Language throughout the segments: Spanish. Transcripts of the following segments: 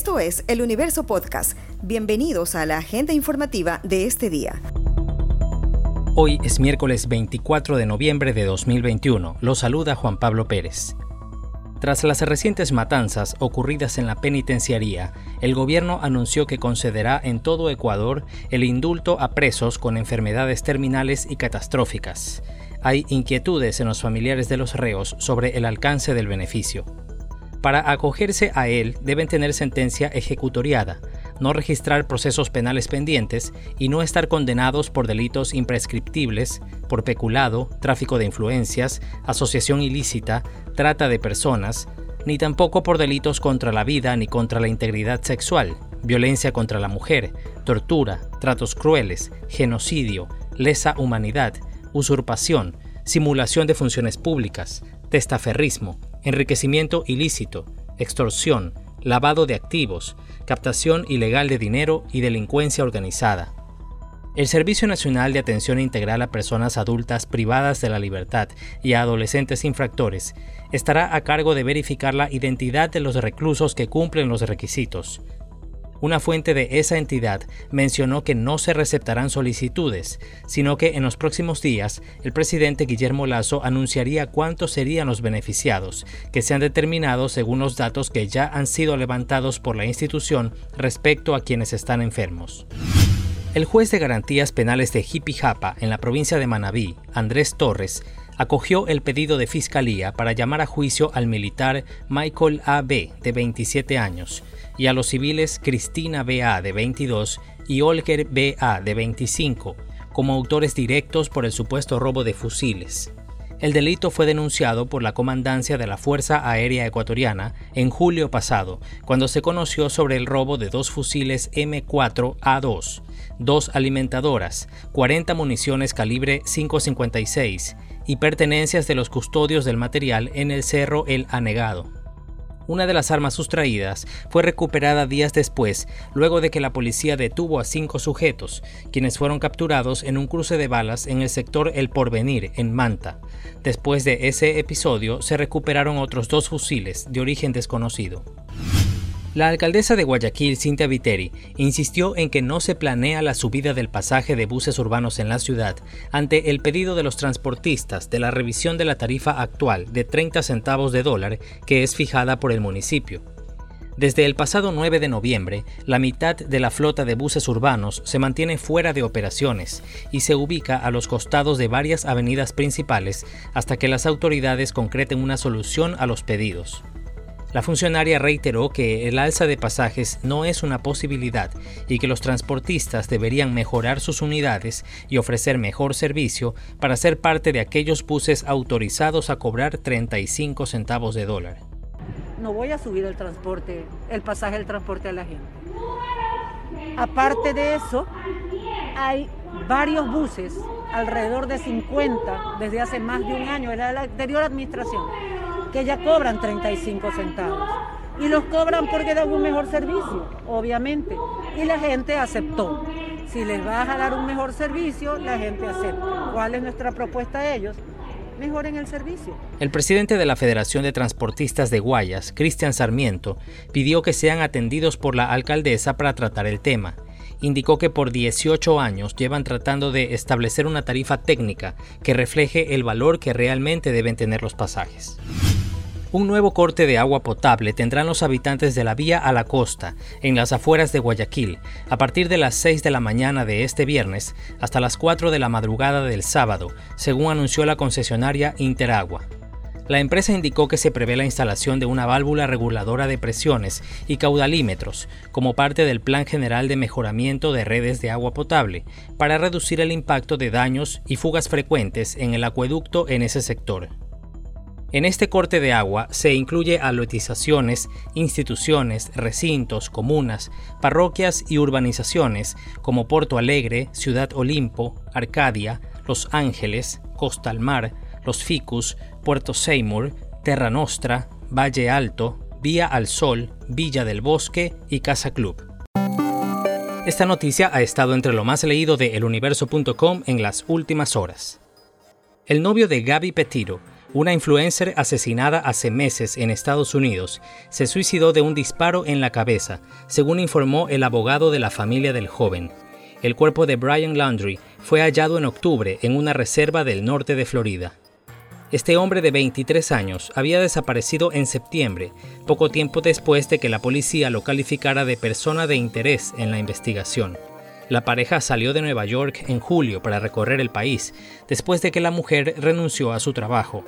Esto es El Universo Podcast. Bienvenidos a la agenda informativa de este día. Hoy es miércoles 24 de noviembre de 2021. Lo saluda Juan Pablo Pérez. Tras las recientes matanzas ocurridas en la penitenciaría, el gobierno anunció que concederá en todo Ecuador el indulto a presos con enfermedades terminales y catastróficas. Hay inquietudes en los familiares de los reos sobre el alcance del beneficio. Para acogerse a él deben tener sentencia ejecutoriada, no registrar procesos penales pendientes y no estar condenados por delitos imprescriptibles, por peculado, tráfico de influencias, asociación ilícita, trata de personas, ni tampoco por delitos contra la vida ni contra la integridad sexual, violencia contra la mujer, tortura, tratos crueles, genocidio, lesa humanidad, usurpación, simulación de funciones públicas, testaferrismo, enriquecimiento ilícito, extorsión, lavado de activos, captación ilegal de dinero y delincuencia organizada. El Servicio Nacional de Atención Integral a Personas Adultas Privadas de la Libertad y a Adolescentes Infractores estará a cargo de verificar la identidad de los reclusos que cumplen los requisitos, una fuente de esa entidad mencionó que no se receptarán solicitudes, sino que en los próximos días el presidente Guillermo Lazo anunciaría cuántos serían los beneficiados, que se han determinado según los datos que ya han sido levantados por la institución respecto a quienes están enfermos. El juez de garantías penales de Jipijapa en la provincia de Manabí, Andrés Torres, acogió el pedido de fiscalía para llamar a juicio al militar Michael A.B., de 27 años, y a los civiles Cristina B.A. de 22 y Olger B.A. de 25, como autores directos por el supuesto robo de fusiles. El delito fue denunciado por la comandancia de la Fuerza Aérea Ecuatoriana en julio pasado, cuando se conoció sobre el robo de dos fusiles M4A2, dos alimentadoras, 40 municiones calibre 556 y pertenencias de los custodios del material en el Cerro El Anegado. Una de las armas sustraídas fue recuperada días después, luego de que la policía detuvo a cinco sujetos, quienes fueron capturados en un cruce de balas en el sector El Porvenir, en Manta. Después de ese episodio, se recuperaron otros dos fusiles de origen desconocido. La alcaldesa de Guayaquil, Cintia Viteri, insistió en que no se planea la subida del pasaje de buses urbanos en la ciudad ante el pedido de los transportistas de la revisión de la tarifa actual de 30 centavos de dólar que es fijada por el municipio. Desde el pasado 9 de noviembre, la mitad de la flota de buses urbanos se mantiene fuera de operaciones y se ubica a los costados de varias avenidas principales hasta que las autoridades concreten una solución a los pedidos. La funcionaria reiteró que el alza de pasajes no es una posibilidad y que los transportistas deberían mejorar sus unidades y ofrecer mejor servicio para ser parte de aquellos buses autorizados a cobrar 35 centavos de dólar. No voy a subir el transporte, el pasaje del transporte a la gente. Aparte de eso, hay varios buses, alrededor de 50, desde hace más de un año, era la anterior administración que ya cobran 35 centavos. Y los cobran porque dan un mejor servicio, obviamente. Y la gente aceptó. Si les vas a dar un mejor servicio, la gente acepta. ¿Cuál es nuestra propuesta a ellos? mejoren el servicio. El presidente de la Federación de Transportistas de Guayas, Cristian Sarmiento, pidió que sean atendidos por la alcaldesa para tratar el tema indicó que por 18 años llevan tratando de establecer una tarifa técnica que refleje el valor que realmente deben tener los pasajes. Un nuevo corte de agua potable tendrán los habitantes de la vía a la costa, en las afueras de Guayaquil, a partir de las 6 de la mañana de este viernes hasta las 4 de la madrugada del sábado, según anunció la concesionaria Interagua. La empresa indicó que se prevé la instalación de una válvula reguladora de presiones y caudalímetros como parte del Plan General de Mejoramiento de Redes de Agua Potable para reducir el impacto de daños y fugas frecuentes en el acueducto en ese sector. En este corte de agua se incluye alotizaciones, instituciones, recintos, comunas, parroquias y urbanizaciones como Porto Alegre, Ciudad Olimpo, Arcadia, Los Ángeles, Costa al Mar, Los Ficus, Puerto Seymour, Terra Nostra, Valle Alto, Vía al Sol, Villa del Bosque y Casa Club. Esta noticia ha estado entre lo más leído de eluniverso.com en las últimas horas. El novio de Gaby Petiro, una influencer asesinada hace meses en Estados Unidos se suicidó de un disparo en la cabeza, según informó el abogado de la familia del joven. El cuerpo de Brian Landry fue hallado en octubre en una reserva del norte de Florida. Este hombre de 23 años había desaparecido en septiembre, poco tiempo después de que la policía lo calificara de persona de interés en la investigación. La pareja salió de Nueva York en julio para recorrer el país, después de que la mujer renunció a su trabajo.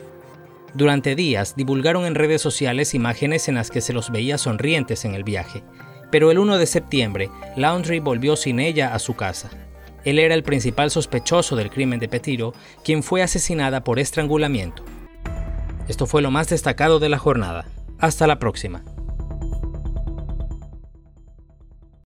Durante días divulgaron en redes sociales imágenes en las que se los veía sonrientes en el viaje, pero el 1 de septiembre, Laundry volvió sin ella a su casa. Él era el principal sospechoso del crimen de Petiro, quien fue asesinada por estrangulamiento. Esto fue lo más destacado de la jornada. Hasta la próxima.